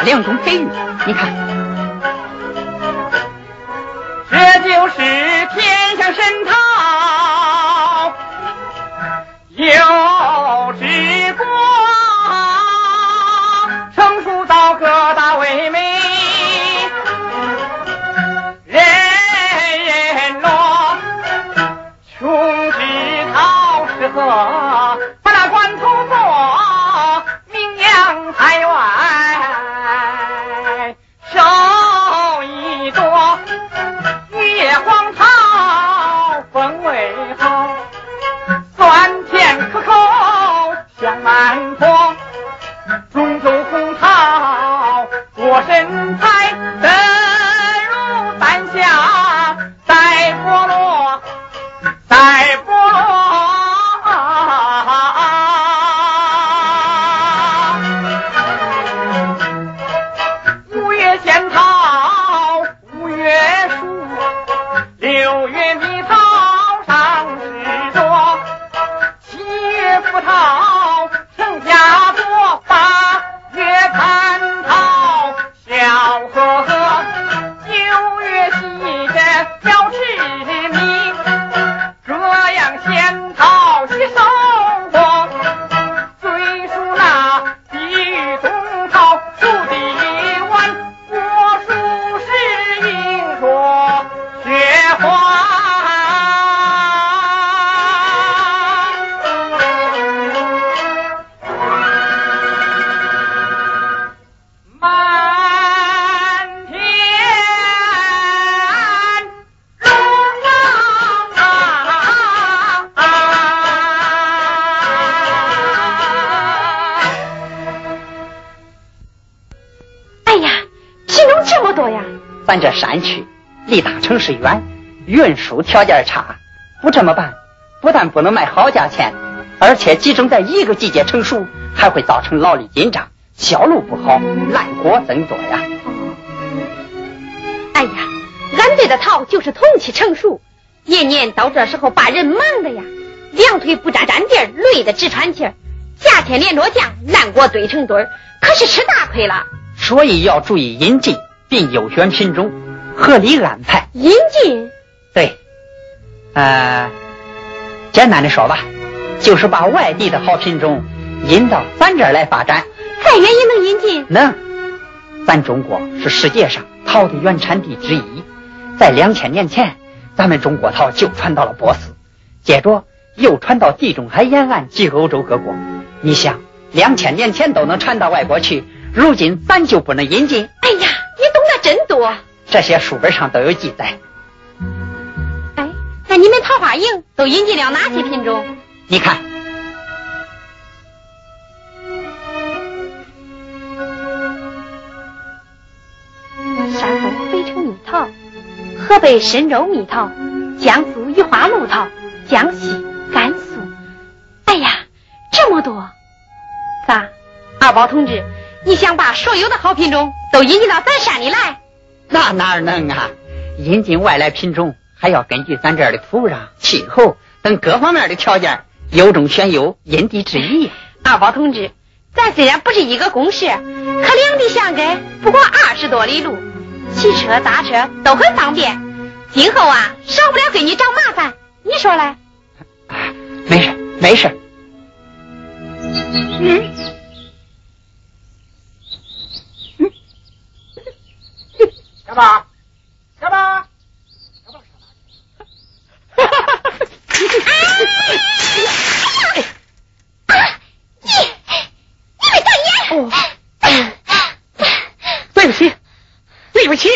就是抓两种飞鱼。你看，这就是天上神桃，有之国，成熟到各大为美，人人乐，穷之桃适合。咱这山区离大城市远，运输条件差，不这么办，不但不能卖好价钱，而且集中在一个季节成熟，还会造成劳力紧张，销路不好，烂果增多呀。哎呀，俺队的桃就是同期成熟，年年到这时候把人忙的呀，两腿不沾沾地儿，累得直喘气儿。夏天连着降，烂果堆成堆儿，可是吃大亏了。所以要注意引进。并优选品种，合理安排引进。对，呃，简单的说吧，就是把外地的好品种引到咱这儿来发展。再远也能引进？能。咱中国是世界上桃的原产地之一，在两千年前，咱们中国桃就传到了波斯，接着又传到地中海沿岸及欧洲各国。你想，两千年前都能传到外国去，如今咱就不能引进？哎呀！真多，这些书本上都有记载。哎，那你们桃花营都引进了哪些品种？你看，山东肥城蜜桃，河北深州蜜桃，江苏雨花露桃，江西甘肃。哎呀，这么多！咋，二宝同志？你想把所有的好品种都引进到咱山里来？那哪能啊！引进外来品种还要根据咱这儿的土壤、气候等各方面的条件，优中选优，因地制宜。二宝同志，咱虽然不是一个公社，可两地相隔不过二十多里路，骑车、搭车都很方便。今后啊，少不了给你找麻烦，你说嘞？没事，没事。嗯。小宝，小宝，小宝，哈哈哈哈哈！啊！你你没长眼。哦。对不起，对不起。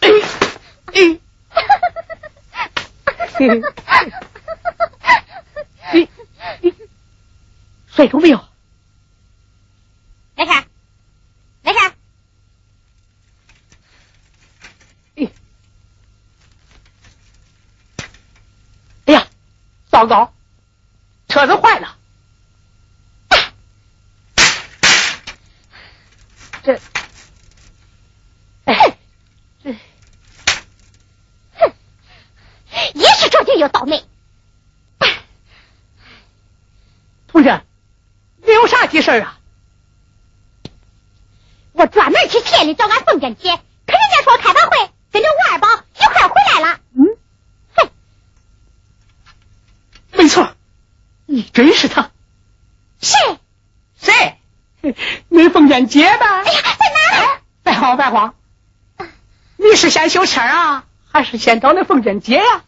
哎哎。你你睡着没有？来看，来看。哎，哎呀，糟糕，车子坏了。这，哎，这，哼，也是这就有倒霉。同志，你有啥急事啊？我专门去县里找俺凤姐姐，可人家说开完会，跟着吴二宝一块回来了。嗯，哼，没错，你真是他。谁？谁？你凤姐姐吧？哎呀，在哪儿？别慌，别慌。你是先修车啊，还是先找那凤姐姐呀？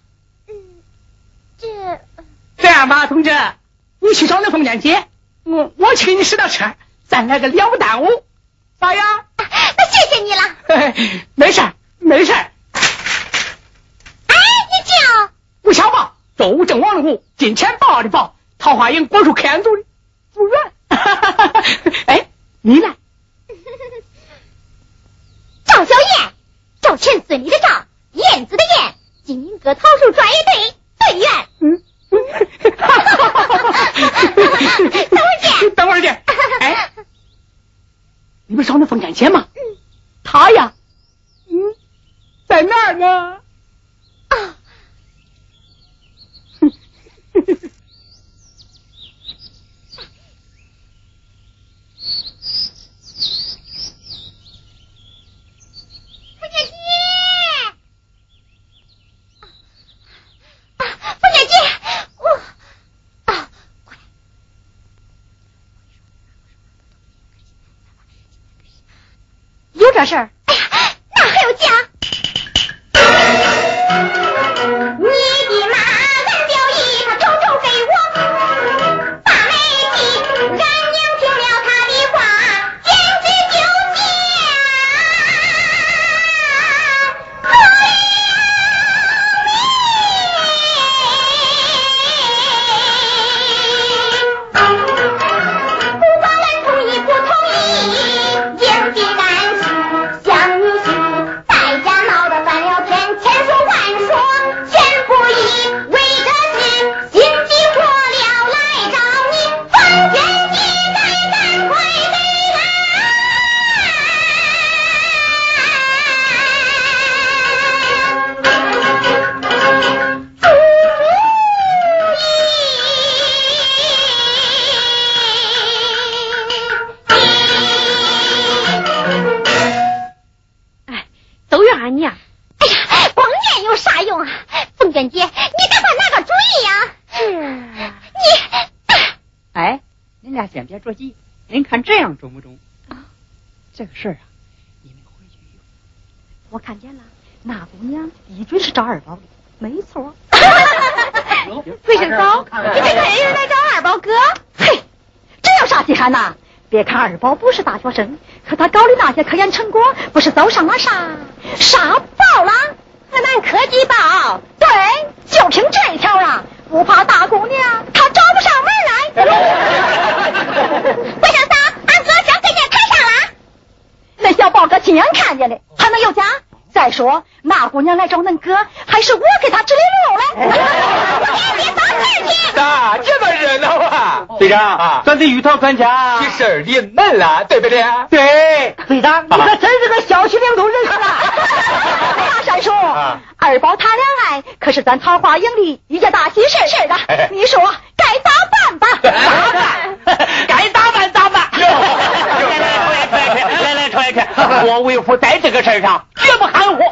嗯，这这样吧，同志。你去找那凤姐姐，我我去给你拾到车，咱来个两不耽误，咋样？那谢谢你了。没事没事哎，你叫吴小宝，周武正王的武，金钱豹的豹，桃花营国术科研组的组员。哎，你呢？赵小燕，赵钱孙李的赵，燕子的燕，金鹰阁桃树专业队队员。嗯。等会儿见，等会儿见。哎，你们找那凤姐姐吗？嗯，她呀，嗯，在哪儿呢？啊。凤姐姐，啊，凤姐姐，我。有这事儿？二宝不是大学生，可他搞的那些科研成果不是都上了啥啥报了？河南科技报。对，就凭这一条啊，不怕大姑娘她找不上门来。魏生嫂，俺哥想给你看上了。那小宝哥亲眼看见的，还能有假？再说那姑娘来找恁哥，还是我给她指的路嘞。别别走进去。咋，这么热闹啊！队长啊咱的鱼塘专家这事儿临门了，对不对？对，队长，你可真是个小区领头人士啊！大山叔，啊二宝谈恋爱可是咱桃花营里一件大喜事是的哎，你说该咋办吧？咋 办？该咋办咋办。哟来来，来来，传一传，我为父在这个事上绝不含糊。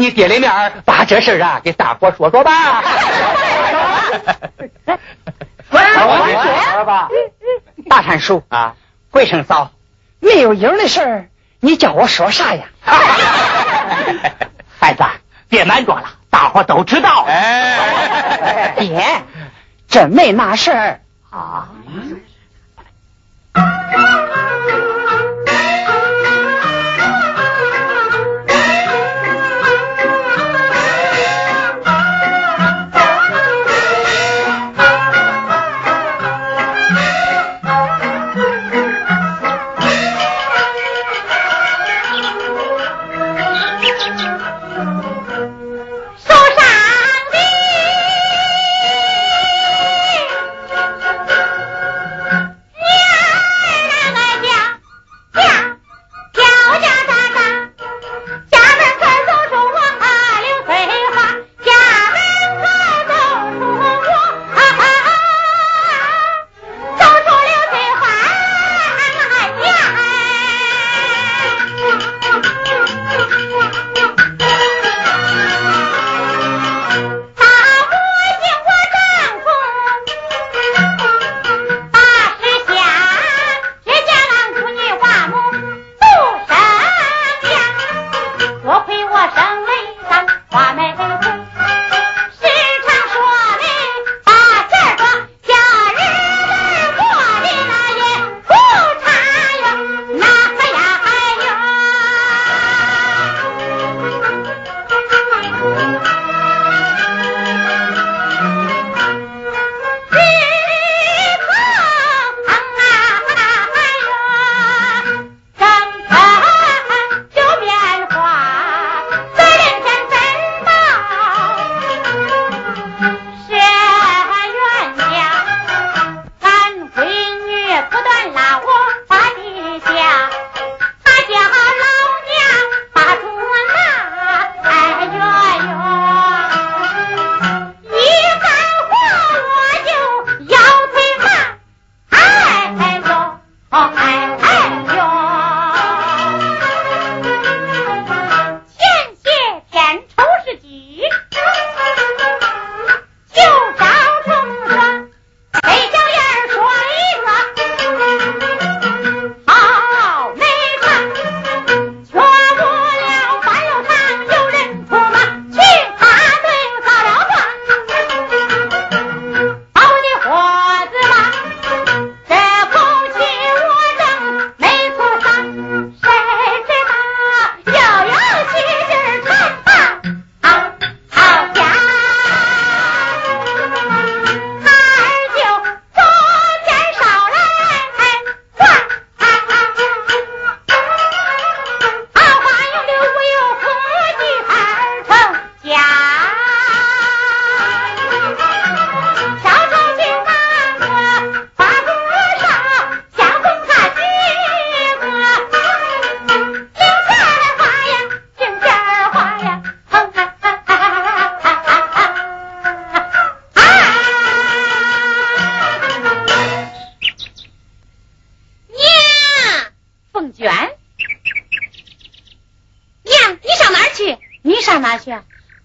你爹的面儿，把这事儿啊给大伙说说吧。吧，大山叔啊，桂生嫂，没有影的事儿，你叫我说啥呀？孩子，别瞒着了，大伙都知道哎。爹，真没那事儿啊。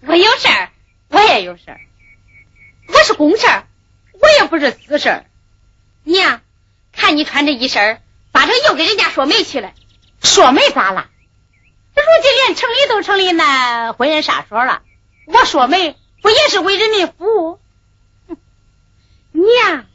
我有事儿，我也有事儿。我是公事儿，我也不是私事儿。娘，看你穿这一身儿，八又给人家说媒去了。说媒咋了？如今连城里都成立那婚姻杀手了，我说媒不也是为人民服务？娘。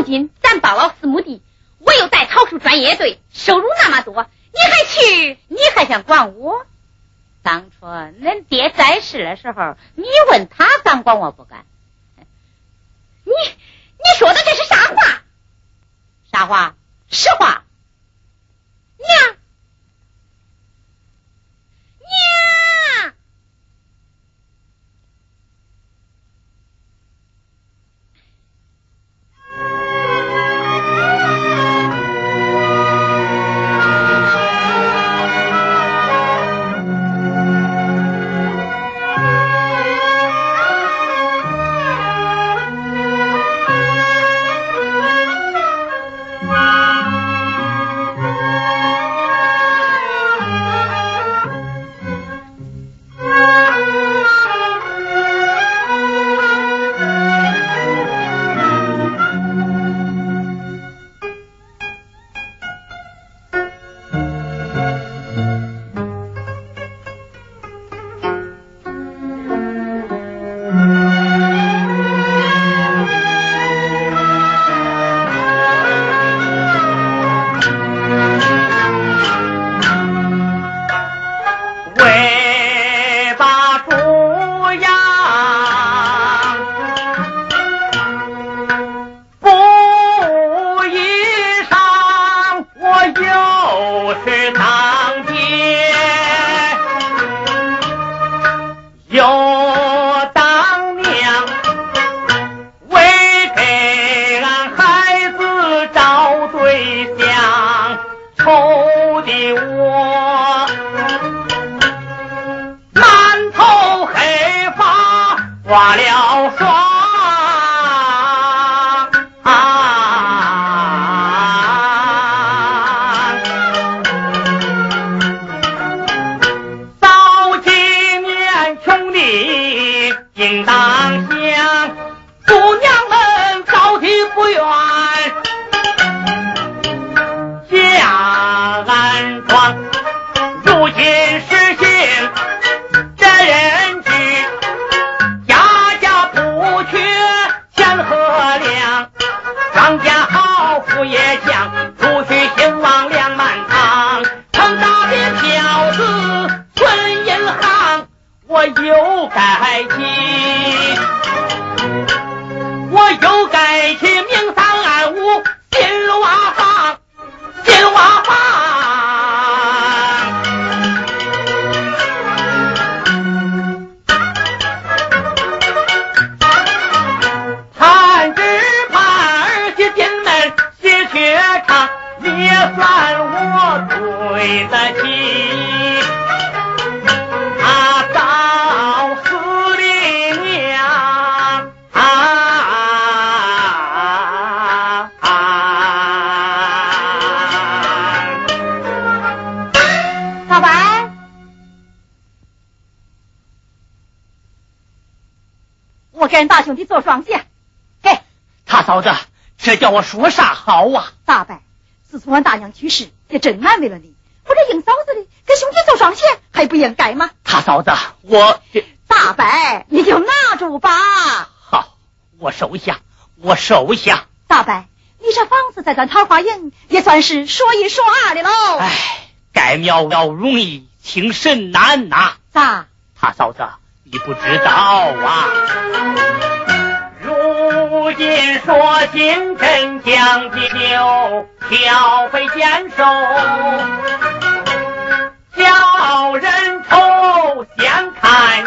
如今咱包了四亩地，我又带桃树专业队，收入那么多，你还去？你还想管我？当初恁爹在世的时候，你问他敢管我不敢？你你说的这是啥话？啥话？实话。娘。跟大兄弟做双鞋，嘿，他嫂子，这叫我说啥好啊？大伯，自从俺大娘去世，也真难为了你。我这硬嫂子的，给兄弟做双鞋，还不应该吗？他嫂子，我大伯，你就拿住吧。好，我收下，我收下。大伯，你这房子在咱桃花营，也算是说一说二的喽。哎，盖庙要容易，请神难呐。咋？他嫂子。你不知道啊！如今说金真将计就挑肥拣瘦，叫人愁先看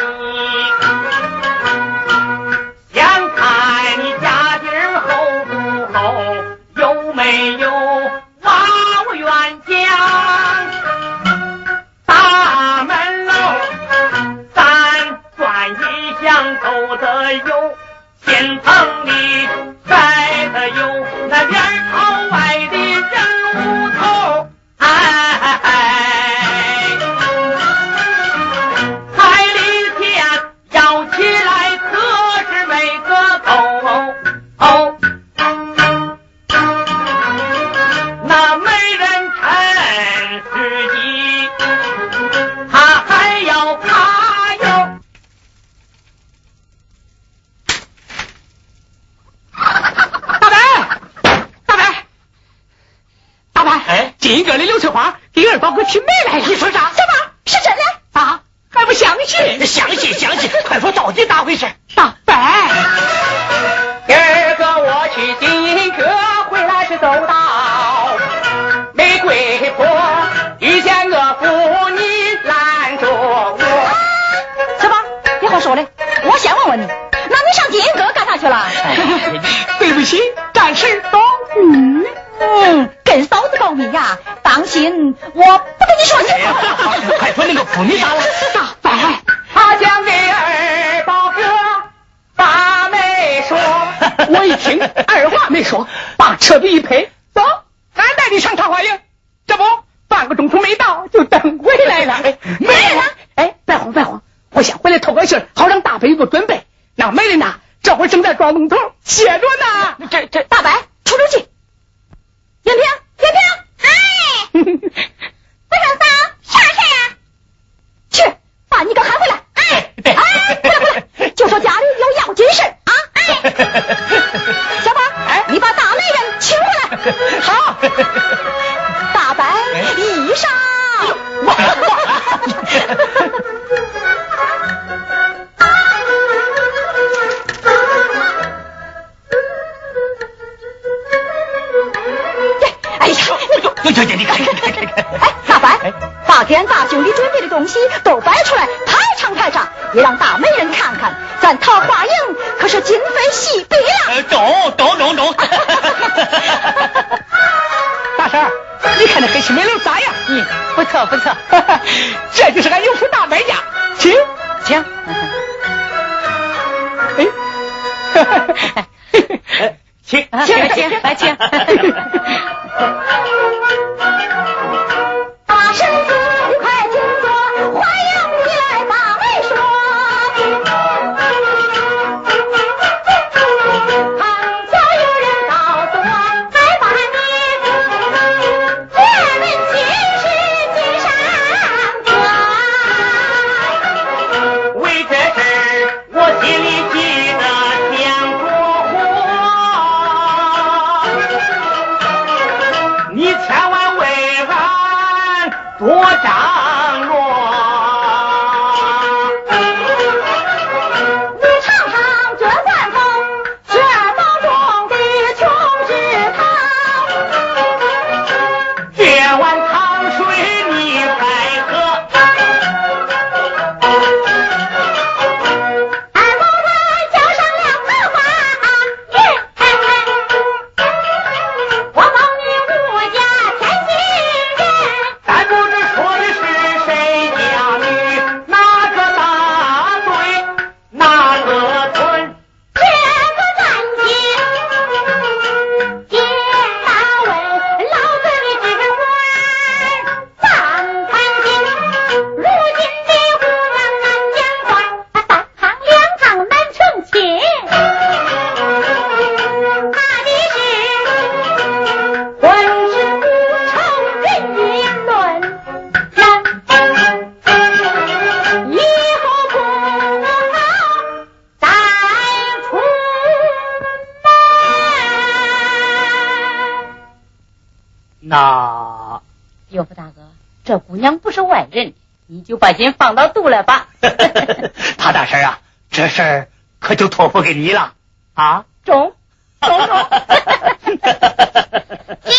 有心疼你，刘翠花给二宝哥提媒来了。你说啥？什么？是真的？啊？还不相信？相信相信，快说到底咋回事？请。哎，请啊请请来请。岳父大哥，这姑娘不是外人，你就把心放到肚了吧。他大婶啊，这事儿可就托付给你了啊。中，中中。姐，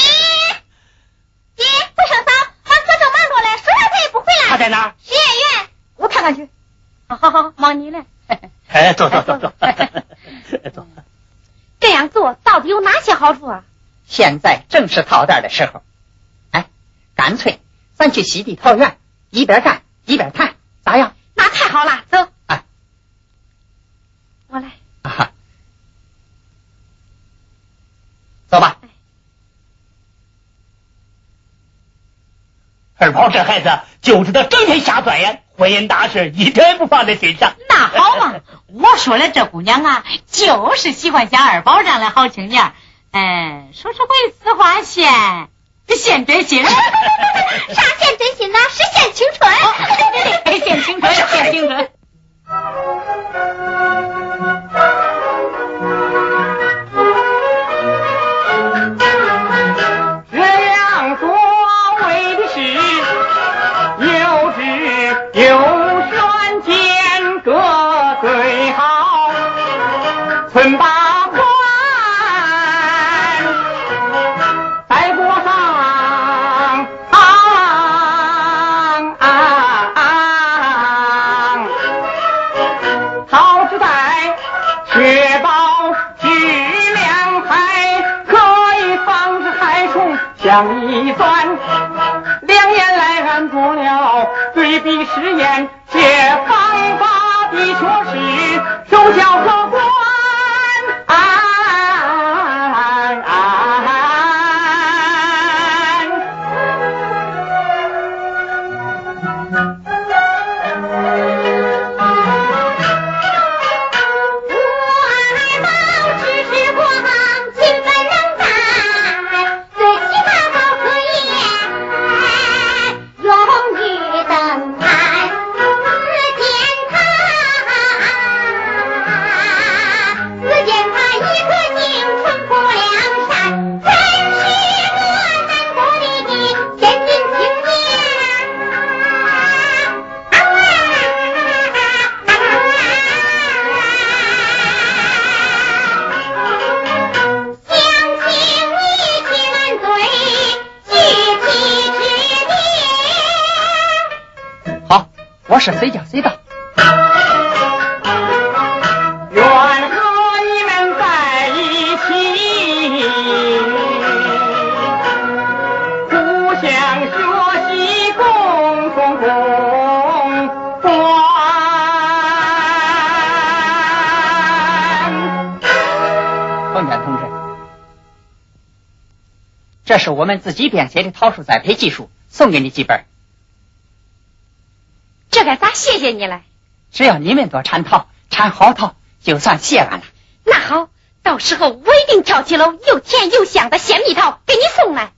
姐，不生嫂，俺哥正忙着嘞，说啥他也不回来。他在哪儿？实验院，我看看去。好好好，忙你了。哎，坐坐坐坐，走。这样做到底有哪些好处啊？现在正是套袋的时候，哎，干脆咱去西地桃园，一边干一边谈，咋样？那太好了，走。哎，我来。啊，走吧。二宝这孩子就知道整天瞎钻研，婚姻大事一点也不放在心上。那好嘛，我说了，这姑娘啊，就是喜欢像二宝这样的好青年。哎，说是为此花献献真心。啥献真心呢？是献青春。献青春，献青春。确保质量还可以防止害虫想一钻两年来俺做了对比实验这方法的确是手脚好谁家谁大？愿和你们在一起，互相学习，共同共欢。凤山同志，这是我们自己编写的桃树栽培技术，送给你几本。这该咋谢谢你了？只要你们多产桃，产好桃，就算谢俺了。那好，到时候我一定挑几篓又甜又香的鲜蜜桃给你送来。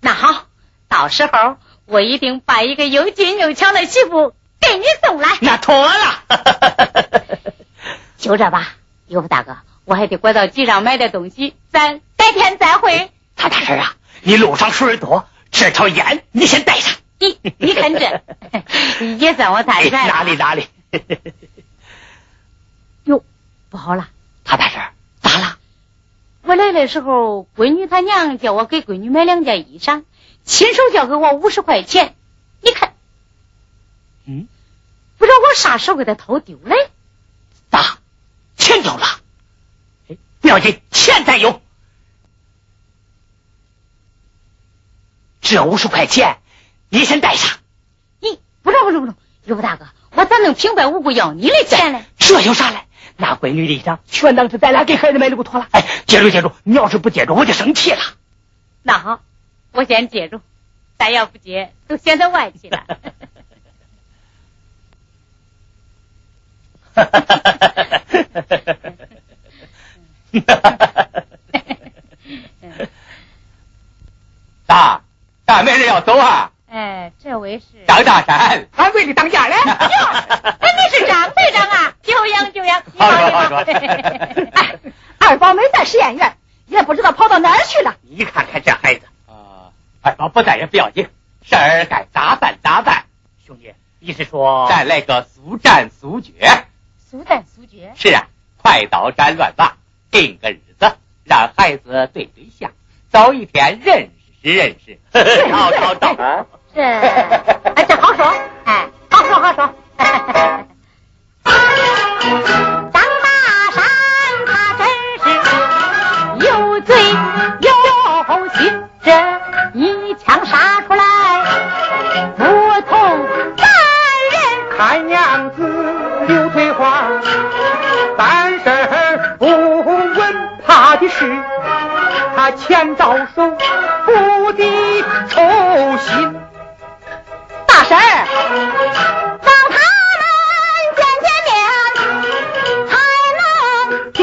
那好，到时候我一定把一个又俊又巧的媳妇给你送来。那妥了，就这吧，尤福大哥，我还得拐到集上买点东西，咱改天再会。曹大婶啊，你路上水多，这条烟你先带上。你你看这，也算我太善。哪里哪里？哟，不好了，他大婶，咋了？我来的时候，闺女她娘叫我给闺女买两件衣裳，亲手交给我五十块钱。你看，嗯，不知道我啥时候给她偷丢了。咋？钱丢了？哎，不要紧，钱咱有。这五十块钱。你先带上。你不中不中不中，尤大哥，我咋能平白无故要你的钱呢？这有啥嘞？那闺女的衣裳全当是咱俩给孩子买的不妥了。哎，接住接住，你要是不接住，我就生气了。那好，我先接住，但要不接，都显得外气了。哈哈哈哈哈哈！大大没人要走啊？哎，这位是张大山，俺为你当家嘞。哟，哎，你是张队长啊？久仰久仰，好说好说。哎，二宝没在实验院，也不知道跑到哪儿去了。你看看这孩子啊，二宝不在也不要紧，事儿该咋办咋办。兄弟，你是说再来个速战速决？速战速决？是啊，快刀斩乱麻，定个日子，让孩子对对象，早一天认识认识。好 好好。这，这好说，哎，好说好说。张大山他真是有嘴有心，这一枪杀出来不同凡人。看样子刘翠花办事不稳，怕的是他前招手，不敌仇心。大婶儿，让他们见见面，才能定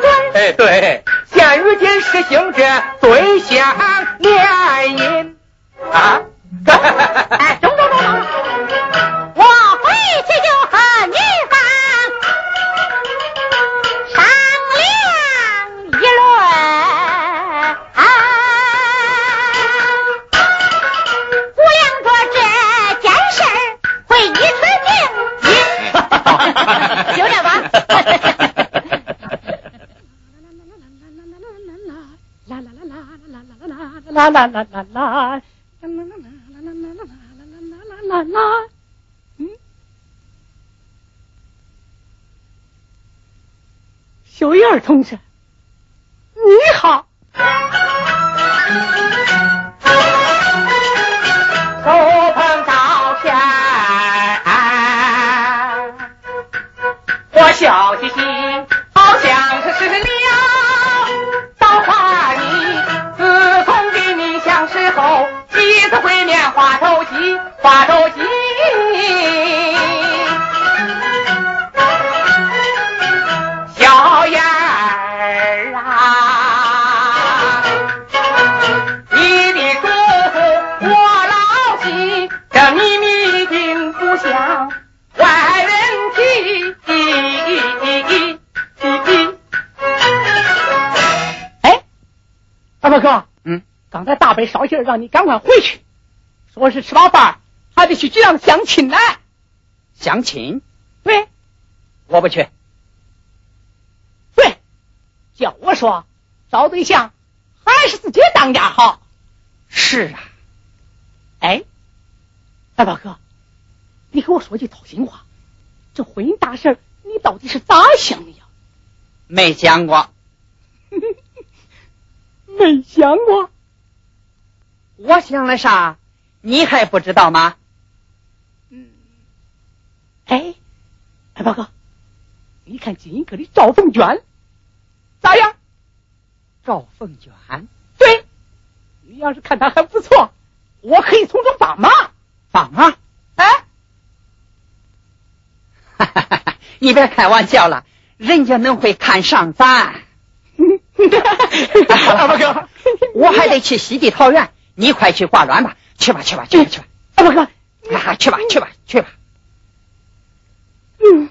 准。哎，对，现如今实行这对象联姻啊。啦啦啦啦啦啦啦啦啦啦啦啦啦啦啦啦啦！嗯，小燕同志，你好。大伯捎信儿让你赶快回去，说是吃饱饭还得去街上相亲呢。相亲，对我不去。对，叫我说找对象还是自己当家好。是啊，哎，大宝哥，你给我说句掏心话，这婚姻大事你到底是咋想的呀？没想过。没想过。我想了啥？你还不知道吗？嗯哎，哎，宝哥，你看金银阁的赵凤娟咋样？赵凤娟，对，你要是看她还不错，我可以从中帮忙。帮忙？哎，哈哈哈哈！你别开玩笑了，人家能会看上咱。大宝哥，我还得去西地桃园，你快去挂卵吧，去吧，去吧，去吧，去吧。大宝哥，啊，去吧，去吧，去吧。嗯。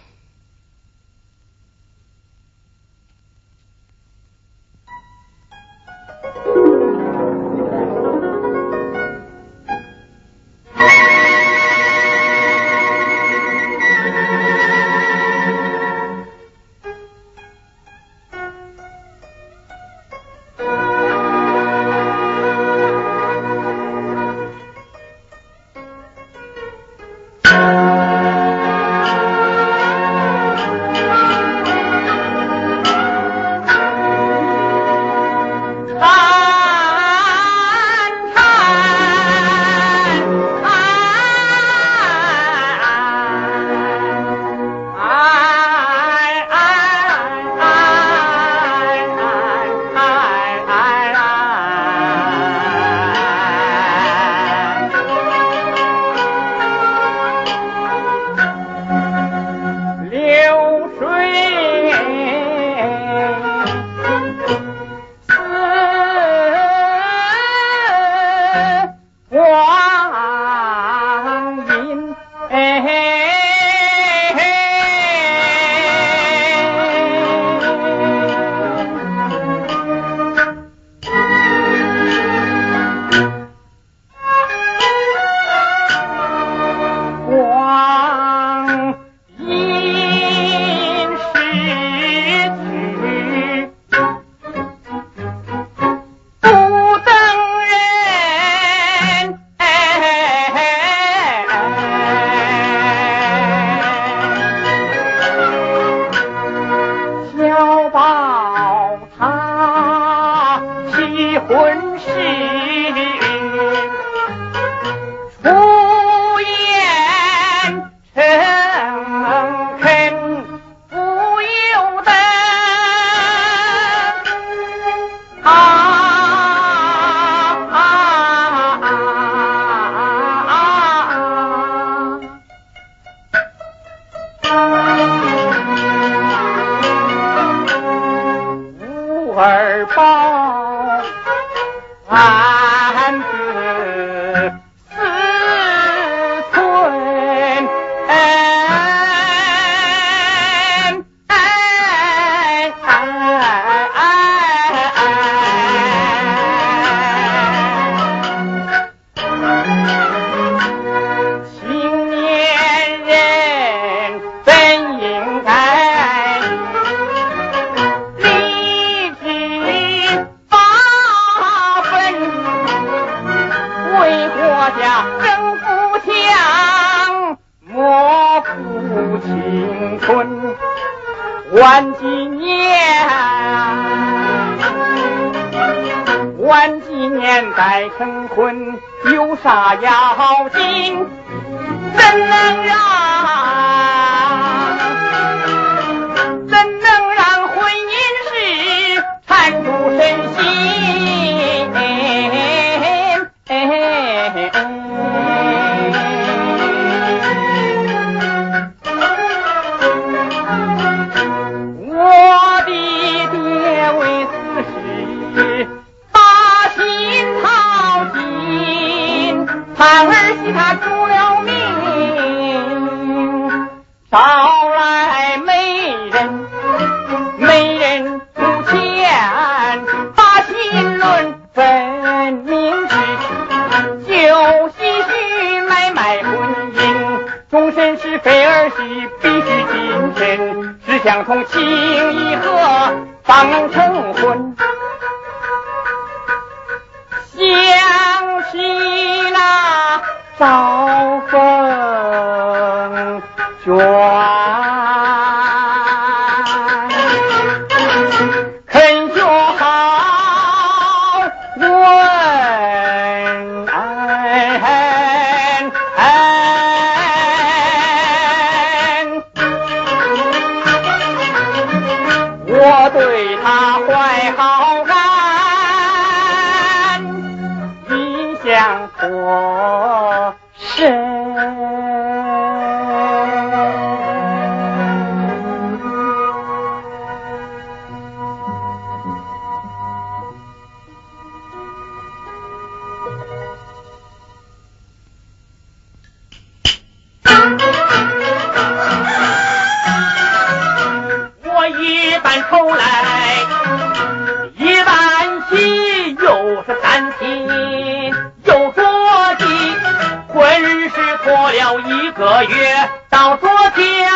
月到昨天，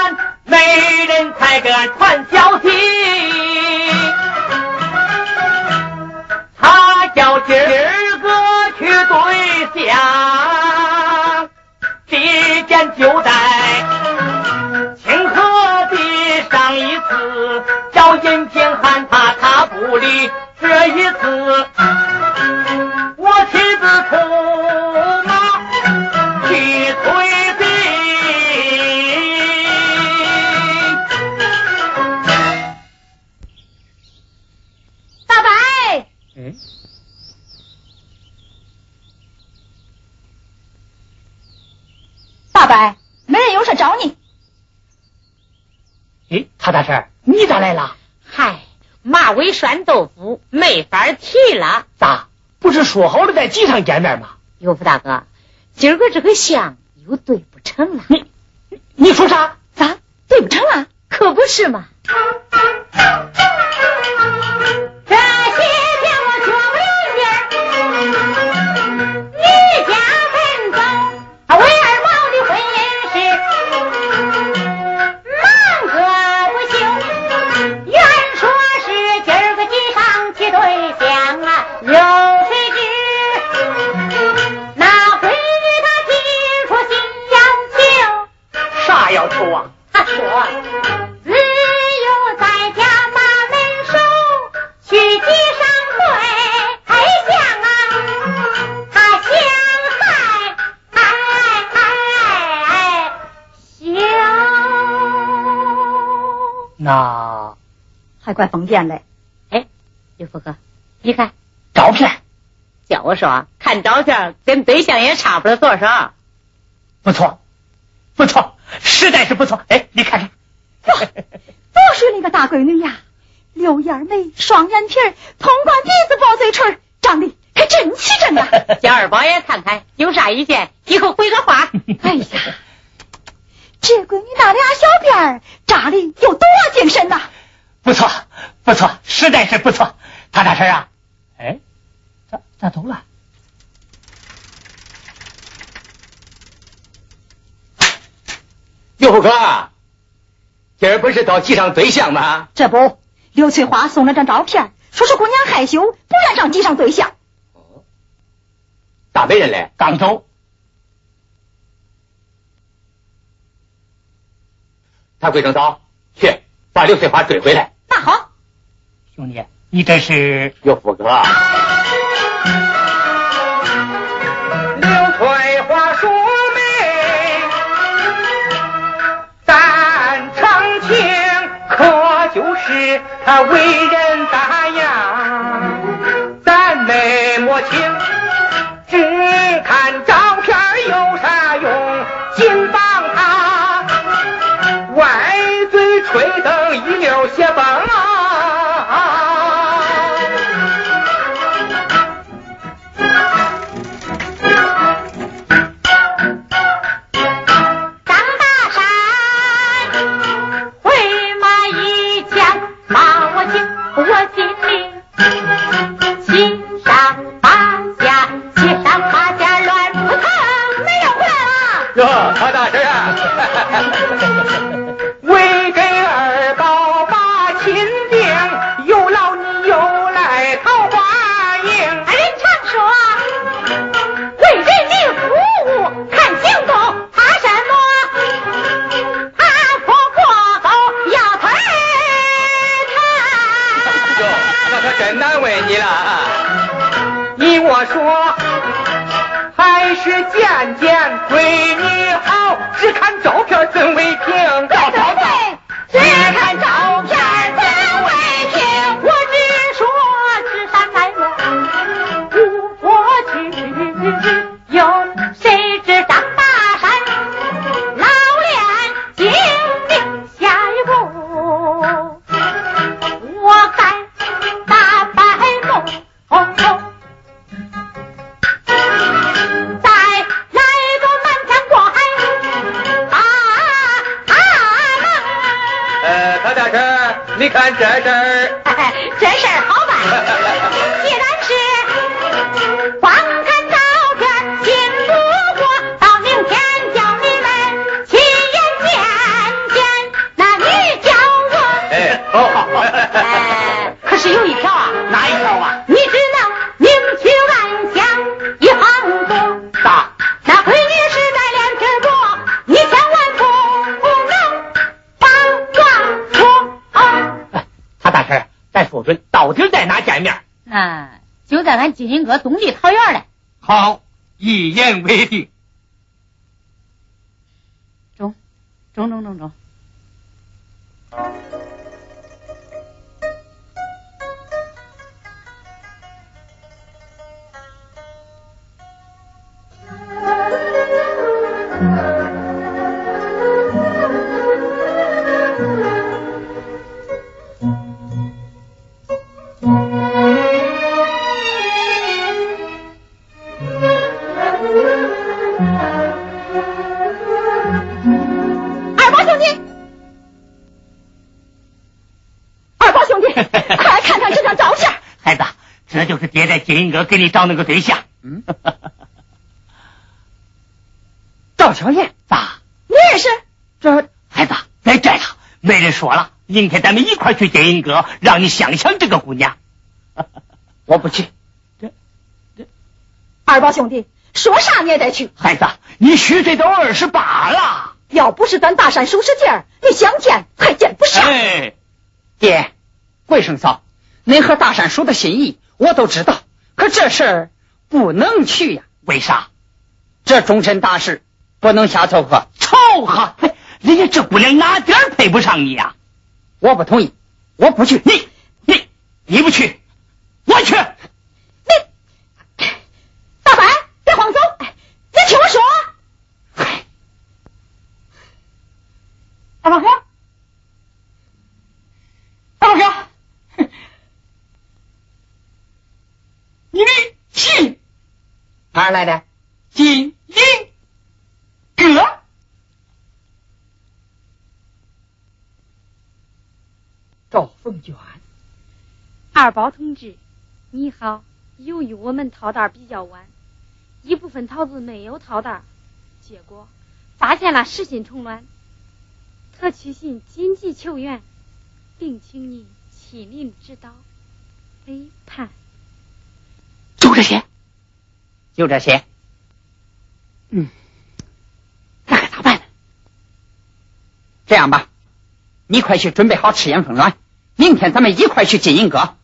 没人才敢传消息。在机场见面吗？有福大哥，今儿个这个相又对不成了。你，你说啥？咋对不成了？可不是嘛。还怪封建的，哎，岳福哥，你看照片，叫我说看照片跟对象也差不了多少，不错，不错，实在是不错。哎，你看看，哇，多水那个大闺女呀，柳眼眉，双眼皮，通关鼻子，薄嘴唇，长得可真齐整啊。叫二宝也看看，有啥意见，以后回个话。哎呀，这闺女那俩小辫扎的有多精神呐！不错，不错，实在是不错。他大婶啊，哎，咋咋走了？刘虎哥，今儿不是到集上对象吗？这不，刘翠花送了张照片，说是姑娘害羞，不愿上集上对象。哦，大媒人嘞，刚走。他贵正嫂，去把刘翠花追回来。兄弟，你这是有福哥。刘翠花淑美，咱成情，可就是她为人咋样，咱没摸清，只看照片有啥用？紧把。吹灯一溜血崩啊！在俺金星阁东地桃园嘞。好，一言为定。中中中中。二这就是爹在金银阁给你找那个对象。嗯，赵小燕，咋？你也是？这孩子，别这样，没人说了，明天咱们一块去金银阁，让你想想这个姑娘。我不去。这二宝兄弟，说啥你也得去。孩子，你虚岁都二十八了。要不是咱大山叔使劲儿，你想见还见不上。哎，爹，桂生嫂，您和大山叔的心意我都知道，可这事儿不能去呀。为啥？这终身大事不能瞎凑合。凑合，嘿人家这姑娘哪点儿配不上你呀、我不同意，我不去。你你你不去，我去。大白，别慌走，哎你听我说。嗨，二宝哥，二宝哥，你的信哪儿来的？金银阁。赵凤娟，二宝同志，你好。由于我们掏袋比较晚，一部分桃子没有掏袋，结果发现了实心虫卵，特屈信紧急求援，并请您亲临指导陪判。就这些，就这些。嗯，那可咋办呢？这样吧，你快去准备好赤焰凤卵，明天咱们一块去金银阁。